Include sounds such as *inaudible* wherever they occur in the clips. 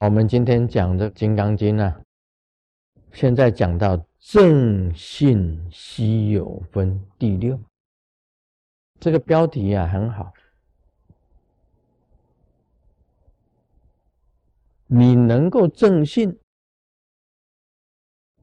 我们今天讲的《金刚经》呢，现在讲到正信稀有分第六，这个标题啊很好。你能够正信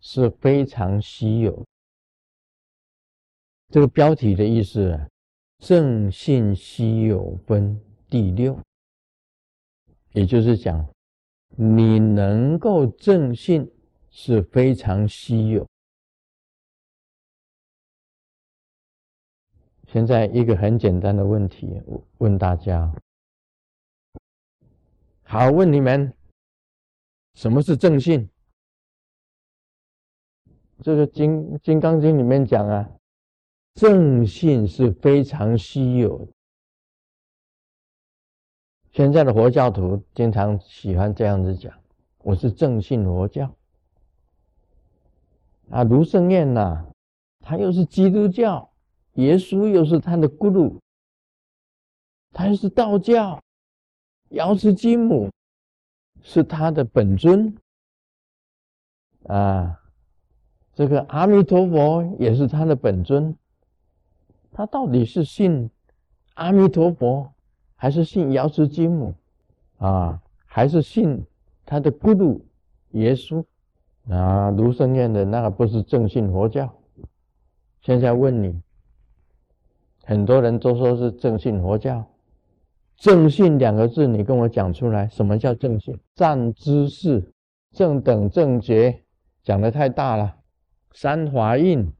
是非常稀有。这个标题的意思，正信稀有分第六，也就是讲。你能够正信是非常稀有。现在一个很简单的问题问大家：好，问你们，什么是正信？这个《金金刚经》里面讲啊，正信是非常稀有的。现在的佛教徒经常喜欢这样子讲：“我是正信佛教。”啊，卢胜彦呐，他又是基督教，耶稣又是他的咕噜，他又是道教，瑶池金母是他的本尊，啊，这个阿弥陀佛也是他的本尊，他到底是信阿弥陀佛？还是信瑶池金母啊？还是信他的咕噜耶稣啊？卢胜彦的那个不是正信佛教。现在问你，很多人都说是正信佛教。正信两个字，你跟我讲出来，什么叫正信？善知识、正等正觉，讲的太大了。三华印，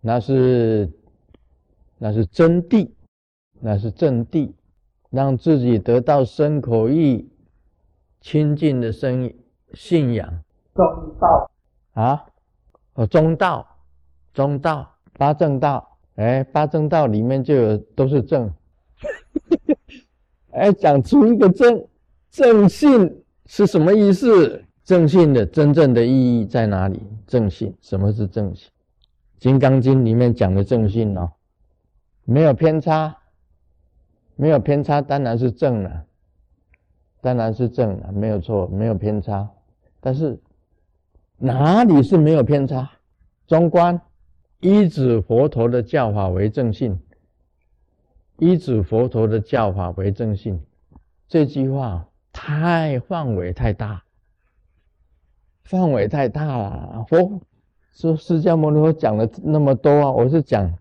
那是那是真谛，那是正谛。让自己得到身口意清净的生信仰，中道啊，哦，中道，中道，八正道，哎，八正道里面就有都是正，*laughs* 哎，讲出一个正，正信是什么意思？正信的真正的意义在哪里？正信，什么是正信？《金刚经》里面讲的正信哦，没有偏差。没有偏差，当然是正了，当然是正了，没有错，没有偏差。但是哪里是没有偏差？中观一指佛陀的教法为正信，一指佛陀的教法为正信，这句话太范围太大，范围太大了。佛说释迦牟尼佛讲了那么多啊，我是讲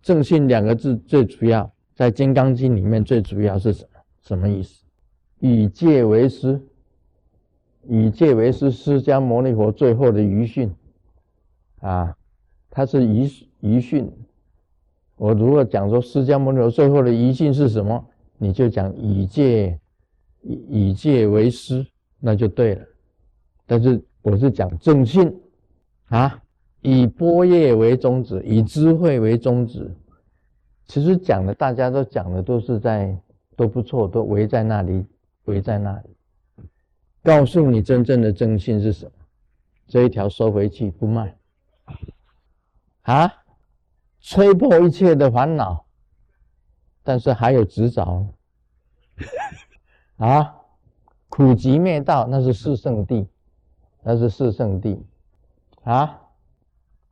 正信两个字最主要。在《金刚经》里面，最主要是什么？什么意思？以戒为师，以戒为师，释迦牟尼佛最后的遗训啊，他是遗遗训。我如果讲说释迦牟尼佛最后的遗训是什么，你就讲以戒以以戒为师，那就对了。但是我是讲正信啊，以波叶为宗旨，以智慧为宗旨。其实讲的，大家都讲的都是在都不错，都围在那里，围在那里，告诉你真正的真心是什么。这一条收回去不卖。啊，吹破一切的烦恼，但是还有执着。*laughs* 啊，苦集灭道，那是四圣地，那是四圣地。啊，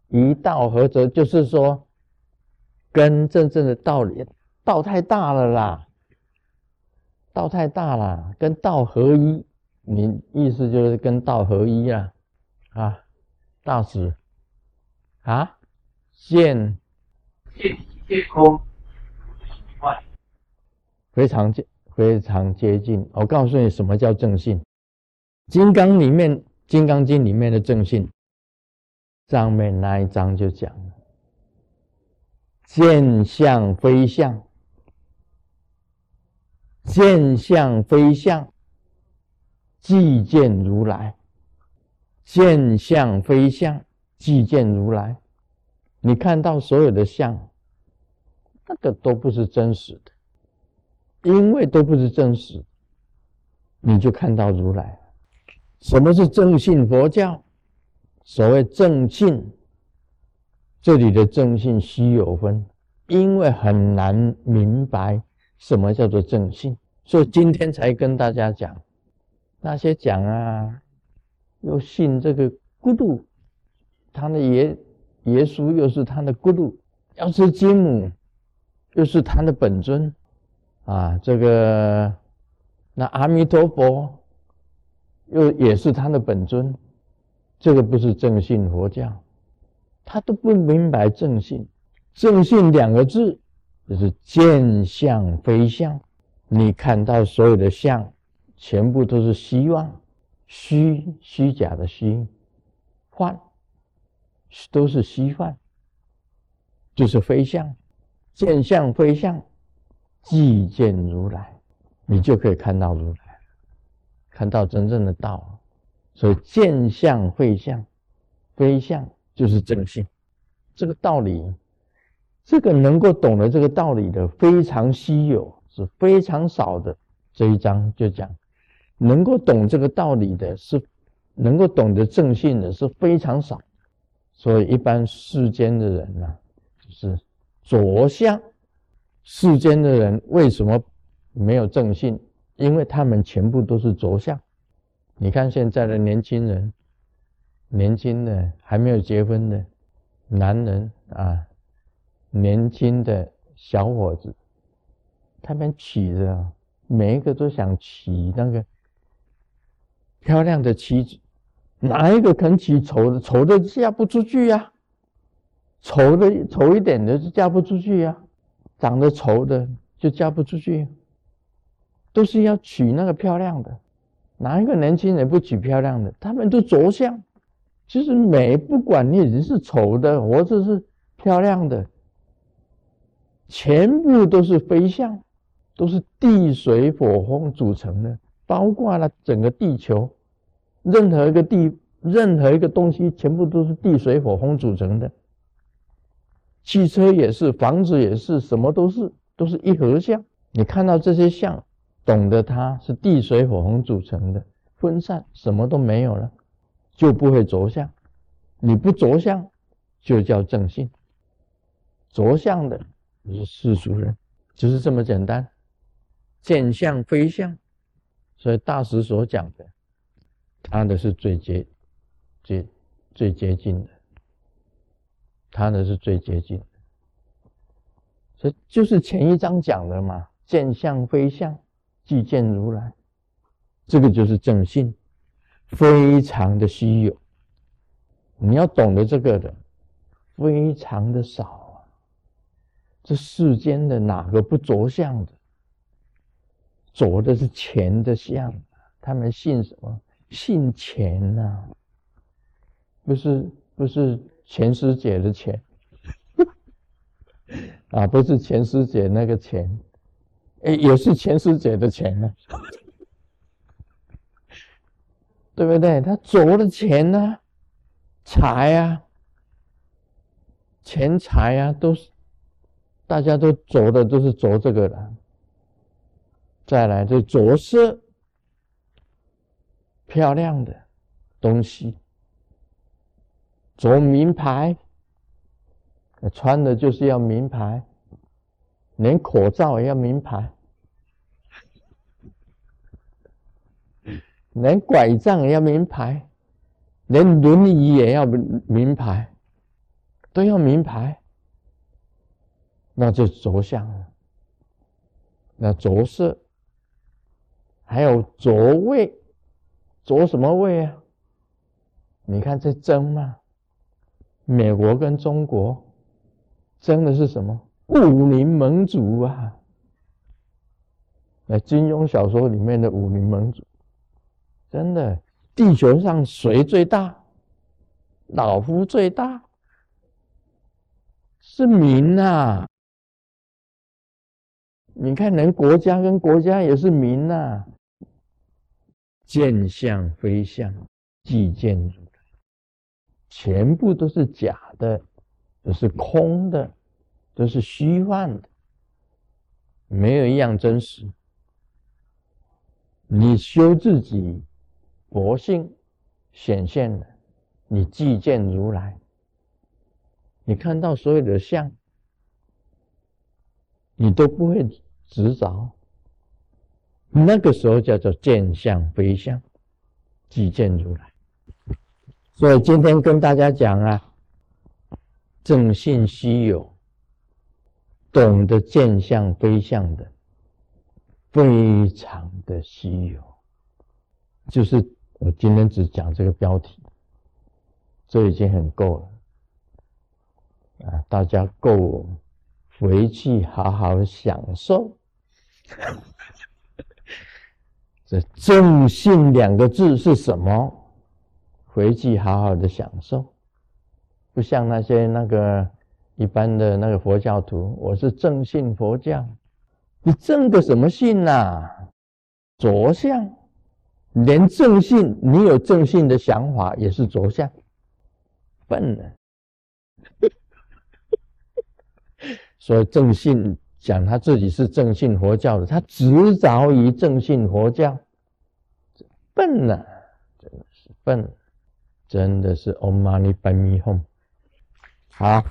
一道合则，就是说。跟真正的道理，道太大了啦，道太大了，跟道合一，你意思就是跟道合一啊，啊，大师，啊，见见见空，非常接非常接近。我告诉你，什么叫正信？金刚里面，《金刚经》里面的正信，上面那一章就讲了。见相非相，见相非相，即见如来；见相非相，即见如来。你看到所有的相，那个都不是真实的，因为都不是真实，你就看到如来。什么是正信佛教？所谓正信。这里的正信稀有分，因为很难明白什么叫做正信，所以今天才跟大家讲，那些讲啊，又信这个咕噜，他的耶耶稣又是他的咕噜，要是金母又是他的本尊啊，这个那阿弥陀佛又也是他的本尊，这个不是正信佛教，他都不明白正信。正信两个字就是见相非相，你看到所有的相，全部都是希望，虚虚假的虚。幻，都是虚幻，就是非相。见相非相，即见如来，你就可以看到如来，看到真正的道。所以见相非相，非相就是正信，这个道理。这个能够懂得这个道理的非常稀有，是非常少的。这一章就讲，能够懂这个道理的是，能够懂得正信的是非常少。所以一般世间的人呢，就是着相。世间的人为什么没有正信？因为他们全部都是着相。你看现在的年轻人，年轻的还没有结婚的男人啊。年轻的小伙子，他们娶的每一个都想娶那个漂亮的妻子，哪一个肯娶丑的？丑的嫁不出去呀，丑的丑一点的就嫁不出去呀，长得丑的就嫁不出去，都是要娶那个漂亮的。哪一个年轻人不娶漂亮的？他们都着相，其实美不管你是丑的或者是漂亮的。全部都是非相，都是地水火风组成的，包括了整个地球，任何一个地，任何一个东西，全部都是地水火风组成的。汽车也是，房子也是，什么都是，都是一合相。你看到这些相，懂得它是地水火风组成的，分散什么都没有了，就不会着相。你不着相，就叫正性。着相的。是世俗人，就是这么简单，见相非相，所以大师所讲的，他的是最接、最最接近的，他的是最接近的，所以就是前一章讲的嘛，见相非相，即见如来，这个就是正信，非常的稀有，你要懂得这个的，非常的少啊。这世间的哪个不着相的？着的是钱的相，他们信什么？信钱呐？不是不是钱师姐的钱 *laughs* 啊？不是钱师姐那个钱，哎，也是钱师姐的钱呢，对不对？他着的钱呢，财呀，钱财呀，都是。大家都着的都是着这个的，再来就着色，漂亮的东西，着名牌，穿的就是要名牌，连口罩也要名牌，连拐杖也要名牌，连轮椅也要名牌，都要名牌。那就着相了，那着色，还有着位，着什么位啊？你看这争嘛，美国跟中国争的是什么？武林盟主啊！那金庸小说里面的武林盟主，真的，地球上谁最大？老夫最大，是民呐！你看，人国家跟国家也是民呐，见相非相，即见如来，全部都是假的，都是空的，都是虚幻的，没有一样真实。你修自己佛性显现了，你即见如来，你看到所有的相，你都不会。执着，那个时候叫做见相非相，即见如来。所以今天跟大家讲啊，正信稀有，懂得见相非相的，非常的稀有。就是我今天只讲这个标题，这已经很够了啊！大家够回去好好享受。这正信两个字是什么？回去好好的享受，不像那些那个一般的那个佛教徒，我是正信佛教，你正个什么信呐？着相，连正信，你有正信的想法也是着相，笨了。*laughs* 所以正信讲他自己是正信佛教的，他执着于正信佛教，笨了，真的是笨。真的是 Om Mani Padme Hum，好。